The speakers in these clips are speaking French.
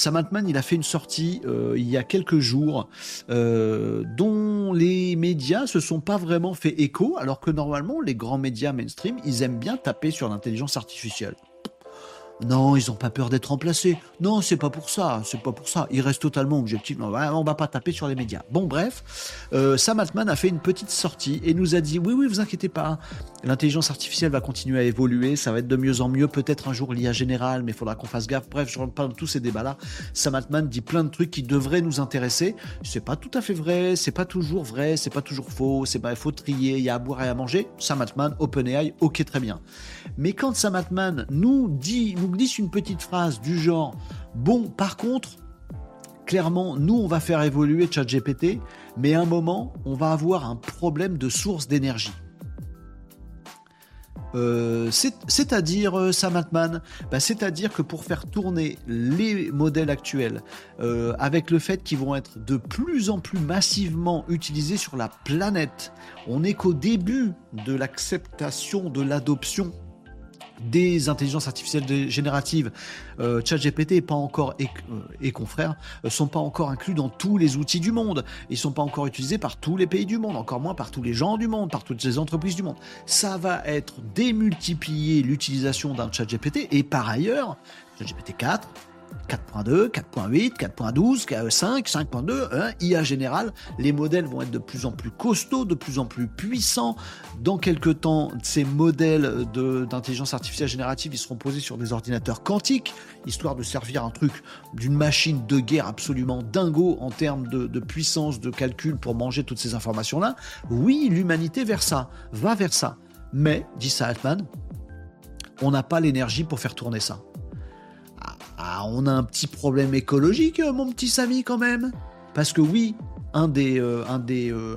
Sam Altman, il a fait une sortie euh, il y a quelques jours euh, dont les médias se sont pas vraiment fait écho, alors que normalement, les grands médias mainstream, ils aiment bien taper sur l'intelligence artificielle. Non, ils n'ont pas peur d'être remplacés. Non, c'est pas pour ça. C'est pas pour ça. Ils restent totalement objectifs. On va, va pas taper sur les médias. Bon, bref, euh, Sam Altman a fait une petite sortie et nous a dit oui, oui, vous inquiétez pas. L'intelligence artificielle va continuer à évoluer. Ça va être de mieux en mieux. Peut-être un jour l'IA générale, mais il faudra qu'on fasse gaffe. Bref, je rentre pas dans tous ces débats-là. Sam Altman dit plein de trucs qui devraient nous intéresser. C'est pas tout à fait vrai. C'est pas toujours vrai. C'est pas toujours faux. C'est pas, il faut trier. Il y a à boire et à manger. Sam Altman, OpenAI, ok, très bien. Mais quand Sam Altman nous dit, nous glisse une petite phrase du genre Bon, par contre, clairement, nous, on va faire évoluer ChatGPT, mais à un moment, on va avoir un problème de source d'énergie. Euh, c'est-à-dire, euh, Sam bah, c'est-à-dire que pour faire tourner les modèles actuels, euh, avec le fait qu'ils vont être de plus en plus massivement utilisés sur la planète, on n'est qu'au début de l'acceptation, de l'adoption des intelligences artificielles génératives, euh, ChatGPT et pas encore et, euh, confrères euh, sont pas encore inclus dans tous les outils du monde. Ils sont pas encore utilisés par tous les pays du monde, encore moins par tous les gens du monde, par toutes les entreprises du monde. Ça va être démultiplier l'utilisation d'un ChatGPT et par ailleurs, ChatGPT 4, 4.2, 4.8, 4.12, 5, 5.2, IA général, les modèles vont être de plus en plus costauds, de plus en plus puissants. Dans quelques temps, ces modèles d'intelligence artificielle générative, ils seront posés sur des ordinateurs quantiques, histoire de servir un truc d'une machine de guerre absolument dingo en termes de, de puissance de calcul pour manger toutes ces informations-là. Oui, l'humanité vers ça, va vers ça. Mais, dit Altman, on n'a pas l'énergie pour faire tourner ça. Ah, on a un petit problème écologique, mon petit Samy, quand même. Parce que oui, un des, euh, euh,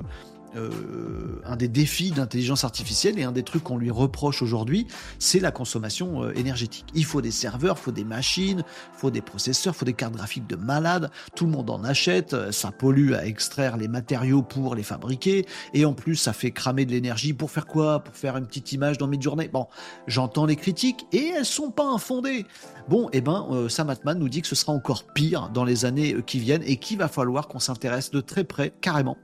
euh, un des défis d'intelligence artificielle et un des trucs qu'on lui reproche aujourd'hui, c'est la consommation euh, énergétique. Il faut des serveurs, il faut des machines, il faut des processeurs, il faut des cartes graphiques de malades. Tout le monde en achète. Euh, ça pollue à extraire les matériaux pour les fabriquer. Et en plus, ça fait cramer de l'énergie pour faire quoi? Pour faire une petite image dans mid-journée. Bon, j'entends les critiques et elles sont pas infondées. Bon, eh ben, Sam Altman nous dit que ce sera encore pire dans les années qui viennent et qu'il va falloir qu'on s'intéresse de très près, carrément,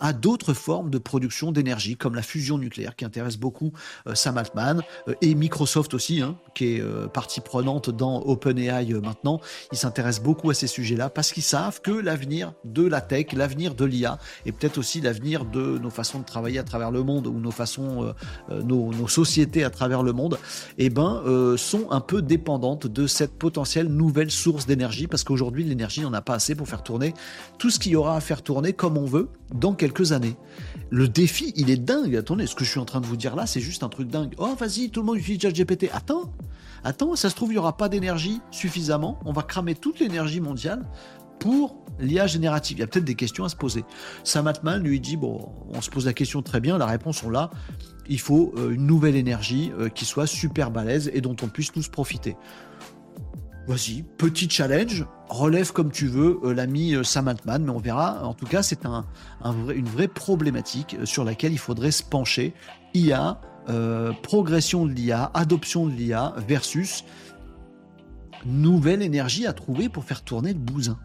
à d'autres formes de production d'énergie, comme la fusion nucléaire, qui intéresse beaucoup euh, Sam Altman, euh, et Microsoft aussi, hein, qui est euh, partie prenante dans OpenAI maintenant. Ils s'intéressent beaucoup à ces sujets-là parce qu'ils savent que l'avenir de la tech, l'avenir de l'IA, et peut-être aussi l'avenir de nos façons de travailler à travers le monde ou nos façons, nos, sociétés à travers le monde, eh ben, sont un peu dépendantes de cette potentielle nouvelle source d'énergie parce qu'aujourd'hui, l'énergie, n'en a pas assez pour faire tourner tout ce qu'il y aura à faire tourner comme on veut dans quelques années. Le défi, il est dingue. Attendez, ce que je suis en train de vous dire là, c'est juste un truc dingue. Oh, vas-y, tout le monde utilise ChatGPT. Attends, attends, ça se trouve, il n'y aura pas d'énergie suffisamment. On va cramer toute l'énergie mondiale pour l'IA générative. Il y a peut-être des questions à se poser. Sam Altman lui dit bon, on se pose la question très bien, la réponse on l'a. Il faut euh, une nouvelle énergie euh, qui soit super balèze et dont on puisse tous profiter. Vas-y, petit challenge, relève comme tu veux euh, l'ami euh, Sam Altman, mais on verra. En tout cas, c'est un, une vraie problématique euh, sur laquelle il faudrait se pencher. IA, progression de l'IA, adoption de l'IA versus nouvelle énergie à trouver pour faire tourner le bousin.